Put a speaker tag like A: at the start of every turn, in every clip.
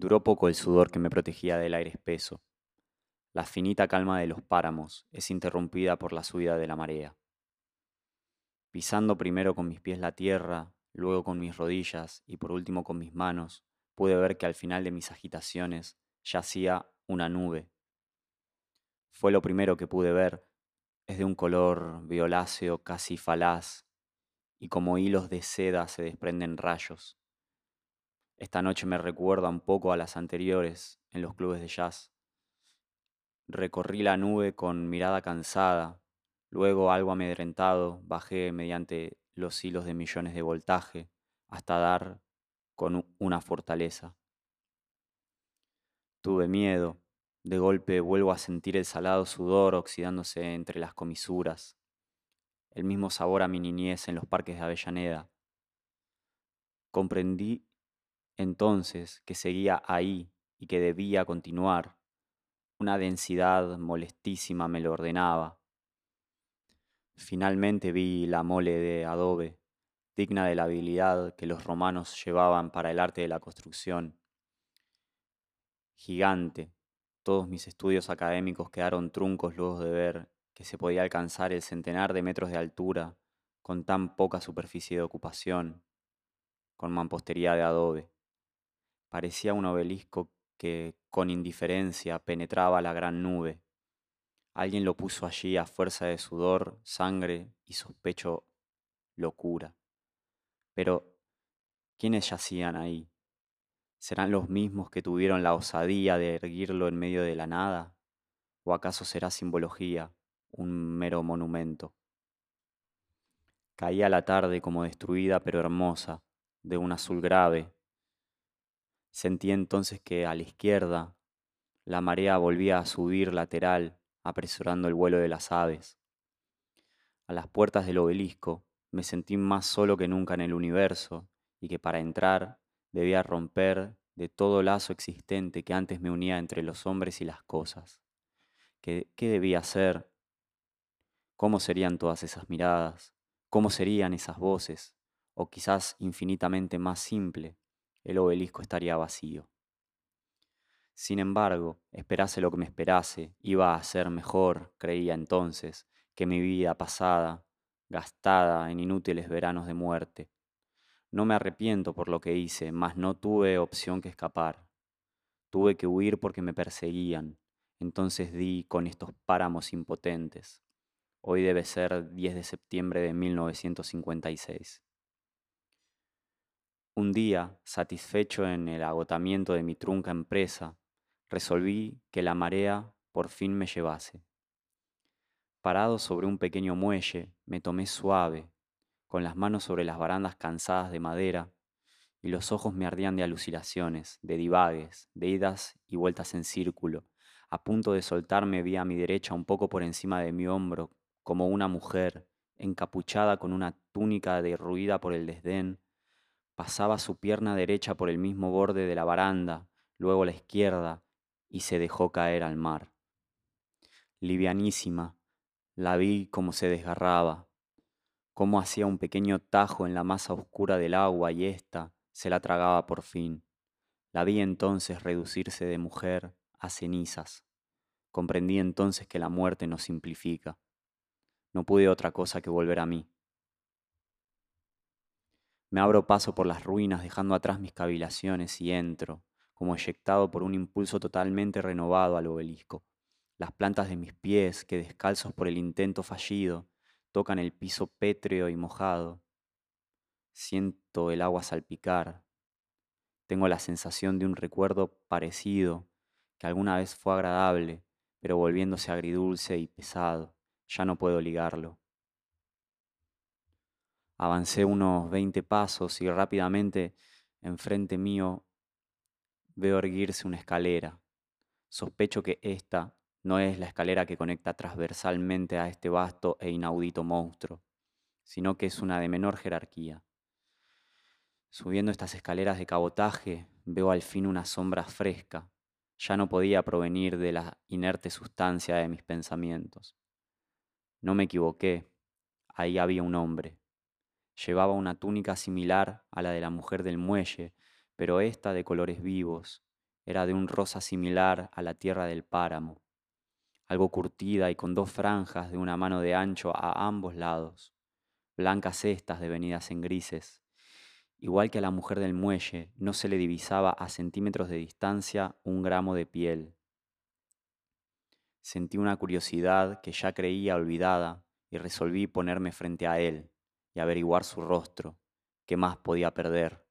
A: Duró poco el sudor que me protegía del aire espeso. La finita calma de los páramos es interrumpida por la subida de la marea. Pisando primero con mis pies la tierra, luego con mis rodillas y por último con mis manos, pude ver que al final de mis agitaciones yacía una nube. Fue lo primero que pude ver, es de un color violáceo casi falaz, y como hilos de seda se desprenden rayos. Esta noche me recuerda un poco a las anteriores en los clubes de jazz. Recorrí la nube con mirada cansada, luego algo amedrentado bajé mediante los hilos de millones de voltaje hasta dar con una fortaleza. Tuve miedo, de golpe vuelvo a sentir el salado sudor oxidándose entre las comisuras, el mismo sabor a mi niñez en los parques de Avellaneda. Comprendí entonces que seguía ahí y que debía continuar. Una densidad molestísima me lo ordenaba. Finalmente vi la mole de adobe, digna de la habilidad que los romanos llevaban para el arte de la construcción. Gigante, todos mis estudios académicos quedaron truncos luego de ver que se podía alcanzar el centenar de metros de altura con tan poca superficie de ocupación, con mampostería de adobe. Parecía un obelisco que con indiferencia penetraba la gran nube. Alguien lo puso allí a fuerza de sudor, sangre y sospecho locura. Pero, ¿quiénes yacían ahí? ¿Serán los mismos que tuvieron la osadía de erguirlo en medio de la nada? ¿O acaso será simbología, un mero monumento? Caía la tarde como destruida pero hermosa, de un azul grave, Sentí entonces que a la izquierda la marea volvía a subir lateral, apresurando el vuelo de las aves. A las puertas del obelisco me sentí más solo que nunca en el universo y que para entrar debía romper de todo lazo existente que antes me unía entre los hombres y las cosas. ¿Qué, qué debía hacer? ¿Cómo serían todas esas miradas? ¿Cómo serían esas voces? O quizás infinitamente más simple, el obelisco estaría vacío. Sin embargo, esperase lo que me esperase, iba a ser mejor, creía entonces, que mi vida pasada, gastada en inútiles veranos de muerte. No me arrepiento por lo que hice, mas no tuve opción que escapar. Tuve que huir porque me perseguían. Entonces di con estos páramos impotentes. Hoy debe ser 10 de septiembre de 1956. Un día, satisfecho en el agotamiento de mi trunca empresa, resolví que la marea por fin me llevase. Parado sobre un pequeño muelle, me tomé suave, con las manos sobre las barandas cansadas de madera, y los ojos me ardían de alucinaciones, de divagues, de idas y vueltas en círculo. A punto de soltarme vi a mi derecha un poco por encima de mi hombro, como una mujer, encapuchada con una túnica derruida por el desdén, Pasaba su pierna derecha por el mismo borde de la baranda, luego la izquierda, y se dejó caer al mar. Livianísima, la vi como se desgarraba, cómo hacía un pequeño tajo en la masa oscura del agua y ésta se la tragaba por fin. La vi entonces reducirse de mujer a cenizas. Comprendí entonces que la muerte nos simplifica. No pude otra cosa que volver a mí. Me abro paso por las ruinas dejando atrás mis cavilaciones y entro, como eyectado por un impulso totalmente renovado al obelisco. Las plantas de mis pies, que descalzos por el intento fallido, tocan el piso pétreo y mojado. Siento el agua salpicar. Tengo la sensación de un recuerdo parecido, que alguna vez fue agradable, pero volviéndose agridulce y pesado. Ya no puedo ligarlo. Avancé unos 20 pasos y rápidamente enfrente mío veo erguirse una escalera. Sospecho que esta no es la escalera que conecta transversalmente a este vasto e inaudito monstruo, sino que es una de menor jerarquía. Subiendo estas escaleras de cabotaje, veo al fin una sombra fresca. Ya no podía provenir de la inerte sustancia de mis pensamientos. No me equivoqué, ahí había un hombre. Llevaba una túnica similar a la de la mujer del muelle, pero esta de colores vivos, era de un rosa similar a la tierra del páramo, algo curtida y con dos franjas de una mano de ancho a ambos lados, blancas cestas devenidas en grises. Igual que a la mujer del muelle, no se le divisaba a centímetros de distancia un gramo de piel. Sentí una curiosidad que ya creía olvidada y resolví ponerme frente a él averiguar su rostro, qué más podía perder.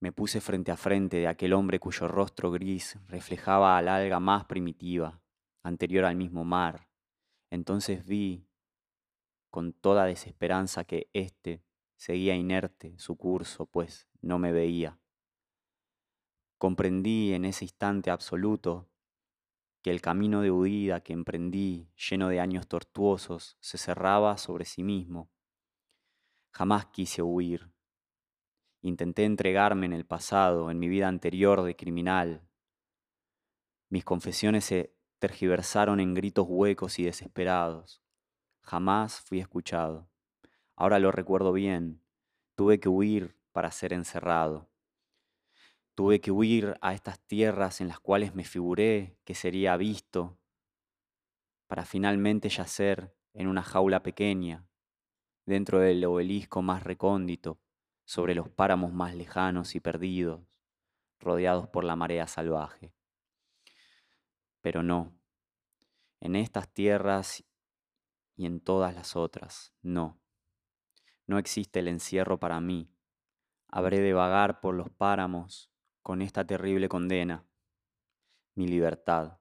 A: Me puse frente a frente de aquel hombre cuyo rostro gris reflejaba al alga más primitiva, anterior al mismo mar. Entonces vi con toda desesperanza que éste seguía inerte su curso, pues no me veía. Comprendí en ese instante absoluto que el camino de huida que emprendí, lleno de años tortuosos, se cerraba sobre sí mismo. Jamás quise huir. Intenté entregarme en el pasado, en mi vida anterior de criminal. Mis confesiones se tergiversaron en gritos huecos y desesperados. Jamás fui escuchado. Ahora lo recuerdo bien. Tuve que huir para ser encerrado. Tuve que huir a estas tierras en las cuales me figuré que sería visto, para finalmente yacer en una jaula pequeña, dentro del obelisco más recóndito, sobre los páramos más lejanos y perdidos, rodeados por la marea salvaje. Pero no, en estas tierras y en todas las otras, no. No existe el encierro para mí. Habré de vagar por los páramos con esta terrible condena, mi libertad.